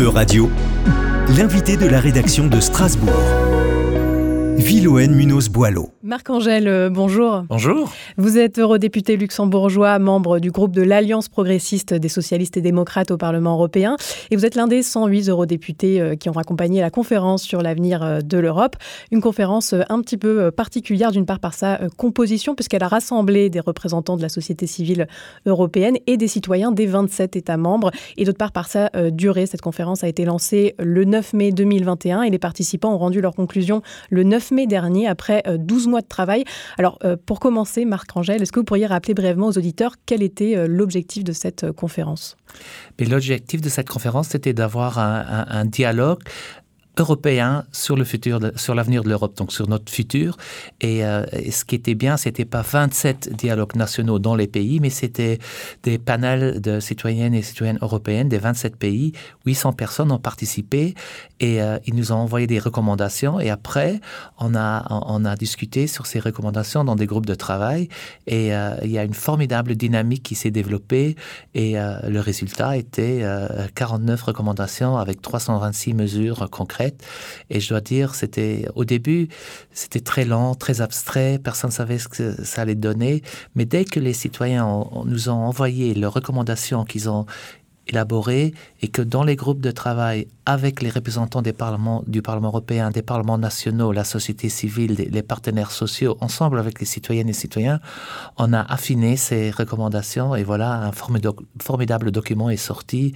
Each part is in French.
E-Radio, l'invité de la rédaction de Strasbourg. Villoën Munoz-Boileau. Marc-Angèle, euh, bonjour. Bonjour. Vous êtes eurodéputé luxembourgeois, membre du groupe de l'Alliance progressiste des socialistes et démocrates au Parlement européen. Et vous êtes l'un des 108 eurodéputés euh, qui ont accompagné la conférence sur l'avenir euh, de l'Europe. Une conférence un petit peu particulière, d'une part par sa composition, puisqu'elle a rassemblé des représentants de la société civile européenne et des citoyens des 27 États membres. Et d'autre part par sa durée. Cette conférence a été lancée le 9 mai 2021 et les participants ont rendu leurs conclusions le 9 mai dernier, après 12 euh, mois de travail. Alors, euh, pour commencer, Marc Angèle, est-ce que vous pourriez rappeler brièvement aux auditeurs quel était euh, l'objectif de cette conférence? L'objectif de cette conférence, c'était d'avoir un, dialogue européen sur le futur, sur l'avenir de l'Europe, donc sur notre futur. Et, euh, ce qui était bien, c'était pas 27 dialogues nationaux dans les pays, mais c'était des panels de citoyennes et citoyennes européennes des 27 pays. 800 personnes ont participé et euh, ils nous ont envoyé des recommandations. Et après, on a, on a discuté sur ces recommandations dans des groupes de travail. Et euh, il y a une formidable dynamique qui s'est développée. Et le résultat était 49 recommandations avec 326 mesures concrètes et je dois dire, c'était au début, c'était très lent, très abstrait, personne ne savait ce que ça allait donner. Mais dès que les citoyens nous ont envoyé leurs recommandations qu'ils ont élaborées et que dans les groupes de travail avec les représentants du Parlement européen, des parlements nationaux, la société civile, les partenaires sociaux, ensemble avec les citoyennes et citoyens, on a affiné ces recommandations et voilà, un formidable document est sorti.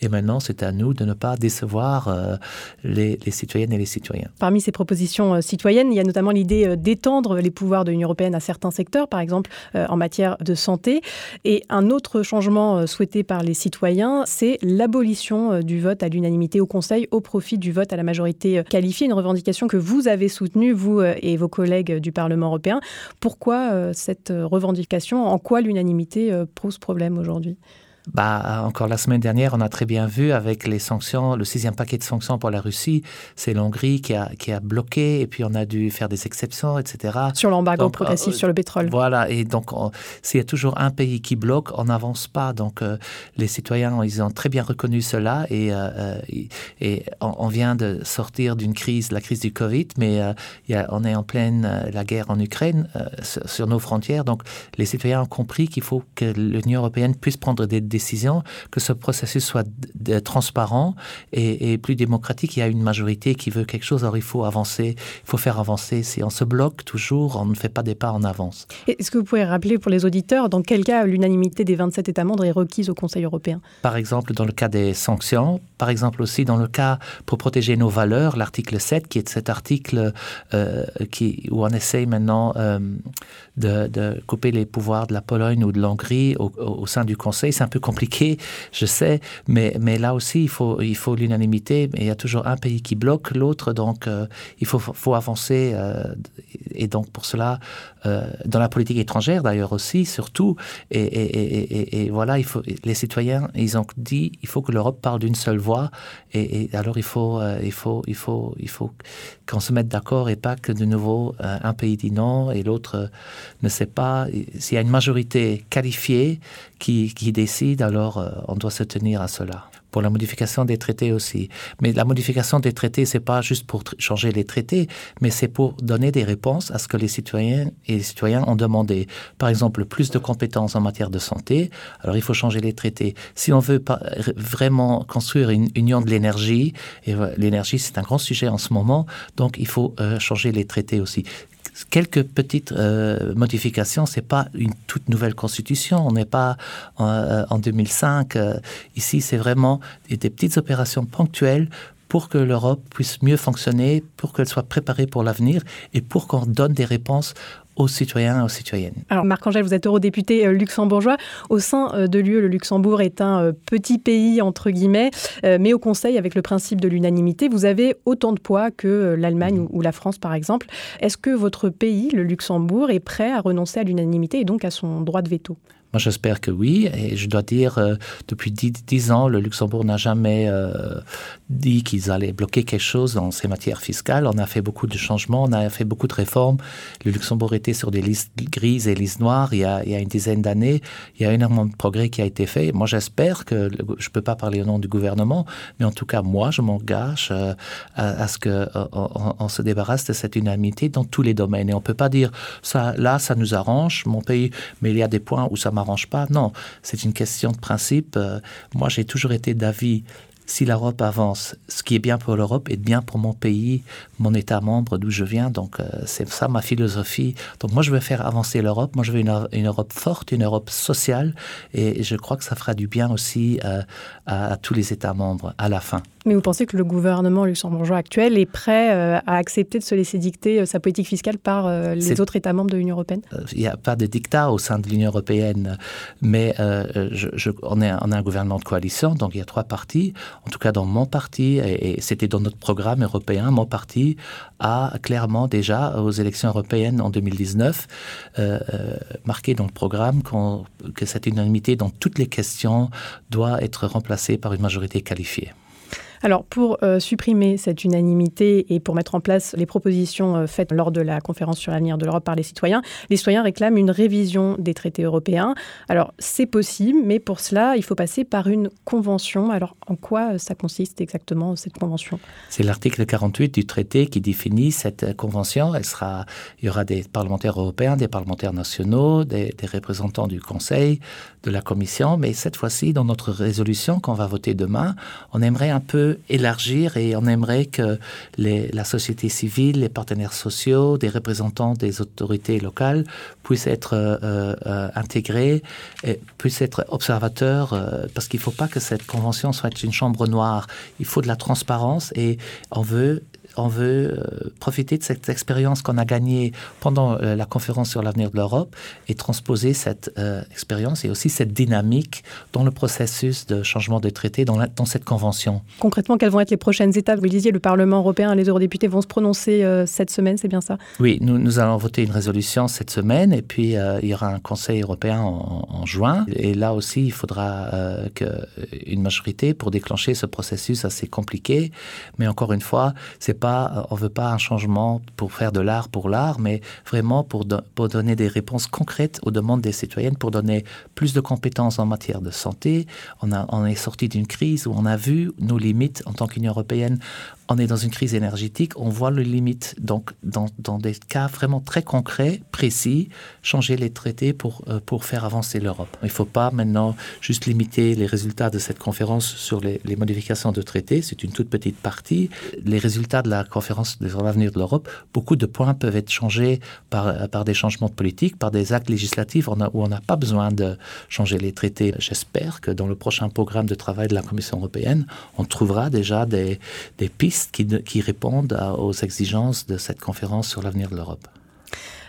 Et maintenant, c'est à nous de ne pas décevoir euh, les, citoyennes et les citoyens. Parmi ces propositions euh, citoyennes, il y a notamment l'idée euh, d'étendre les pouvoirs de l'Union européenne à certains secteurs, par exemple en matière de santé. Et un autre changement souhaité par les citoyens, c'est l'abolition du vote à l'unanimité au Conseil au profit du vote à la majorité qualifiée, une revendication que vous avez soutenue, vous euh, et vos collègues du Parlement européen. Pourquoi euh, cette revendication? En quoi l'unanimité euh, pose problème aujourd'hui? Bah, encore la semaine dernière, on a très bien vu avec les sanctions, le sixième paquet de sanctions pour la Russie, c'est l'Hongrie qui a, qui a bloqué et puis on a dû faire des exceptions, etc. Sur l'embargo progressif euh, sur le pétrole. Voilà, et donc s'il y a toujours un pays qui bloque, on n'avance pas. Donc euh, les citoyens, ils ont très bien reconnu cela et, euh, et on, vient de sortir d'une crise, la crise du Covid, mais il y a, on est en pleine la guerre en Ukraine sur, sur, nos frontières. Donc les citoyens ont compris qu'il faut que l'Union européenne puisse prendre des que ce processus soit transparent et, plus démocratique. Il y a une majorité qui veut quelque chose, alors il faut avancer, il faut faire avancer. Si on se bloque toujours, on ne fait pas des pas en avance. Est-ce que vous pouvez rappeler pour les auditeurs dans quel cas l'unanimité des 27 États membres est requise au Conseil européen? Par exemple, dans le cas des sanctions, par exemple aussi dans le cas pour protéger nos valeurs, l'article 7, qui est cet article euh, qui, où on essaye maintenant euh, de, couper les pouvoirs de la Pologne ou de l'Hongrie au, au, sein du Conseil. C'est un peu compliqué, je sais, mais, mais là aussi, il faut, il faut l'unanimité. Il y a toujours un pays qui bloque l'autre, donc euh, il faut, faut avancer. Euh, et donc, pour cela, euh, dans la politique étrangère d'ailleurs aussi, surtout, et, et, et, voilà, il faut, les citoyens, ils ont dit il faut que l'Europe parle d'une seule voix. Et, alors, il faut, il faut, il faut, il faut qu'on se mette d'accord et pas que de nouveau un pays dit non et l'autre ne sait pas. S'il y a une majorité qualifiée qui, qui décide, alors euh, on doit se tenir à cela. Pour la modification des traités aussi. Mais la modification des traités, c'est pas juste pour changer les traités, mais c'est pour donner des réponses à ce que les citoyens et les citoyens ont demandé. Par exemple, plus de compétences en matière de santé. Alors, il faut changer les traités. Si on veut pas vraiment construire une union de l'énergie, et l'énergie, c'est un grand sujet en ce moment, donc il faut euh, changer les traités aussi quelques petites euh, modifications. C'est pas une toute nouvelle constitution. On n'est pas en, 2005. Euh, euh, ici, c'est vraiment des petites opérations ponctuelles pour que l'Europe puisse mieux fonctionner, pour qu'elle soit préparée pour l'avenir et pour qu'on donne des réponses aux citoyens et aux citoyennes. Alors Marc-Angèle, vous êtes eurodéputé euh, luxembourgeois. Au sein euh, de l'UE, le Luxembourg est un euh, petit pays, entre guillemets, mais au Conseil, avec le principe de l'unanimité, vous avez autant de poids que l'Allemagne ou la France, par exemple. Est-ce que votre pays, le Luxembourg, est prêt à renoncer à l'unanimité et donc à son droit de veto? Moi, j'espère que oui. Et je dois dire, euh, depuis dix, ans, le Luxembourg n'a jamais euh, dit qu'ils allaient bloquer quelque chose dans ces matières fiscales. On a fait beaucoup de changements, on a fait beaucoup de réformes. Le Luxembourg était sur des listes grises et listes noires il y a, une dizaine d'années. Il y a énormément de progrès qui a été fait. Moi, j'espère que, je ne peux pas parler au nom du gouvernement, mais en tout cas, moi, je m'engage euh, à, ce qu'on on, se débarrasse de cette unanimité dans tous les domaines. Et on ne peut pas dire, ça, là, ça nous arrange, mon pays, mais il y a des points où ça m'arrange pas. Non, c'est une question de principe. Euh, moi, j'ai toujours été d'avis si l'Europe avance, ce qui est bien pour l'Europe est bien pour mon pays, mon État membre d'où je viens. Donc, euh, c'est ça ma philosophie. Donc, moi, je veux faire avancer l'Europe. Moi, je veux une, Europe forte, une Europe sociale. Et je crois que ça fera du bien aussi euh, à tous les États membres à la fin. Mais vous pensez que le gouvernement luxembourgeois actuel est prêt euh, à accepter de se laisser dicter sa politique fiscale par les autres États membres de l'Union européenne? Il n'y a pas de dictat au sein de l'Union européenne, mais je, on, est, on, a un gouvernement de coalition, donc il y a trois partis. En tout cas, dans mon parti, et, c'était dans notre programme européen, mon parti a clairement déjà, aux élections européennes en 2019, marqué dans le programme que cette unanimité dans toutes les questions doit être remplacée par une majorité qualifiée. Alors, pour euh, supprimer cette unanimité et pour mettre en place les propositions euh, faites lors de la conférence sur l'avenir de l'Europe par les citoyens, les citoyens réclament une révision des traités européens. Alors, c'est possible, mais pour cela, il faut passer par une convention. Alors, en quoi euh, ça consiste exactement, cette convention? C'est l'article 48 du traité qui définit cette convention. Il y aura des parlementaires européens, des parlementaires nationaux, des, des représentants du Conseil, de la Commission, mais cette fois-ci, dans notre résolution qu'on va voter demain, on aimerait un peu élargir et on aimerait que la société civile, les partenaires sociaux, des représentants des autorités locales puissent être euh, euh, intégrés, et puissent être observateurs, euh, parce qu'il ne faut pas que cette convention soit une chambre noire. Il faut de la transparence et on veut on veut euh, profiter de cette expérience qu'on a gagnée pendant euh, la conférence sur l'avenir de l'Europe et transposer cette euh, expérience et aussi cette dynamique dans le processus de changement de traité dans, dans, cette convention. Concrètement, quelles vont être les prochaines étapes? Vous le disiez, le Parlement européen et les eurodéputés vont se prononcer cette semaine, c'est bien ça? Oui, nous, nous, allons voter une résolution cette semaine et puis il y aura un Conseil européen en, en juin. Et là aussi, il faudra que une majorité pour déclencher ce processus assez compliqué. Mais encore une fois, c'est pas euh, on veut pas un changement pour faire de l'art pour l'art, mais vraiment pour, pour donner des réponses concrètes aux demandes des citoyennes, pour donner plus de compétences en matière de santé. On, on est sorti d'une crise où on a vu nos limites en tant qu'Union européenne on est dans une crise énergétique, on voit le limite. Donc, dans, des cas vraiment très concrets, précis, changer les traités pour, euh, pour faire avancer l'Europe. Il ne faut pas maintenant juste limiter les résultats de cette conférence sur les, les modifications de traités. C'est une toute petite partie. Les résultats de la conférence sur l'avenir de l'Europe, beaucoup de points peuvent être changés par, par des changements de politique, par des actes législatifs où on n'a pas besoin de changer les traités. J'espère que dans le prochain programme de travail de la Commission européenne, on trouvera déjà des, des pistes qui, répondent aux exigences de cette conférence sur l'avenir de l'Europe.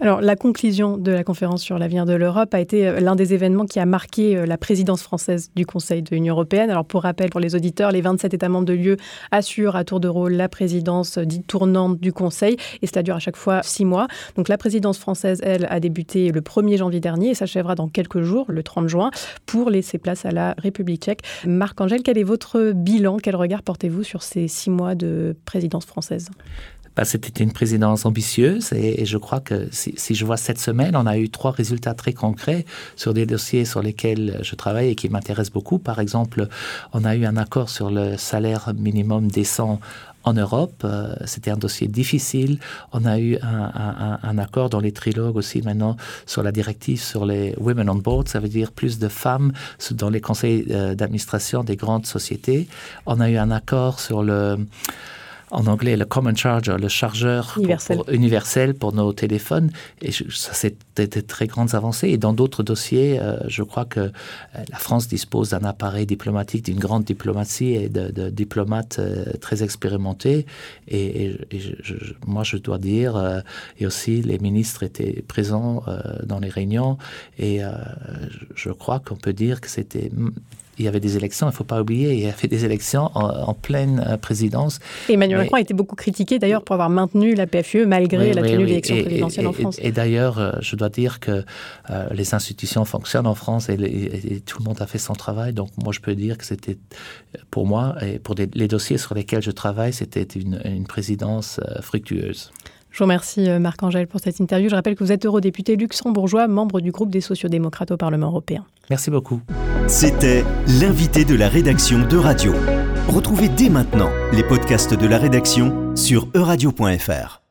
Alors, la conclusion de la conférence sur l'avenir de l'Europe a été euh, l'un des événements qui a marqué euh, la présidence française du Conseil de l'Union européenne. Alors, pour rappel, pour les auditeurs, les 27 États membres de l'UE assurent à tour de rôle la présidence dite tournante du Conseil et cela dure à chaque fois six mois. Donc, la présidence française, elle, a débuté le 1er janvier dernier et s'achèvera dans quelques jours, le 30 juin, pour laisser place à la République tchèque. Marc-Angèle, quel est votre bilan? Quel regard portez-vous sur ces six mois de présidence française? C'était une présidence ambitieuse et, je crois que si, je vois cette semaine, on a eu trois résultats très concrets sur des dossiers sur lesquels je travaille et qui m'intéressent beaucoup. Par exemple, on a eu un accord sur le salaire minimum décent en Europe. Euh, c'était un dossier difficile. On a eu un, accord dans les trilogues aussi maintenant sur la directive sur les Women on Board, ça veut dire plus de femmes dans les conseils euh, d'administration des grandes sociétés. On a eu un accord sur le en anglais le common charger, le chargeur universel pour, pour, universel pour nos téléphones. Et je, ça, c'était de très grandes avancées. Et dans d'autres dossiers, euh, je crois que euh, la France dispose d'un appareil diplomatique, d'une grande diplomatie et de, de diplomates euh, très expérimentés. Et, et, et je, moi, je dois dire, et aussi les ministres étaient présents dans les réunions. Et je crois qu'on peut dire que c'était il y avait des élections, il ne faut pas oublier, il y avait des élections en, pleine euh, présidence. Emmanuel Macron a été beaucoup critiqué d'ailleurs pour avoir maintenu la PFUE malgré la tenue de l'élection présidentielle en France. Et, d'ailleurs, euh, je dois dire que euh, les institutions fonctionnent en France et, tout le monde a fait son travail. Donc moi, je peux dire que c'était, pour moi et pour les dossiers sur lesquels je travaille, c'était une, une présidence fructueuse. Je vous remercie Marc-Angèle pour cette interview. Je rappelle que vous êtes eurodéputé luxembourgeois, membre du groupe des sociodémocrates au Parlement européen. Merci beaucoup. C'était l'invité de la rédaction de Radio. Retrouvez dès maintenant les podcasts de la rédaction sur euradio.fr.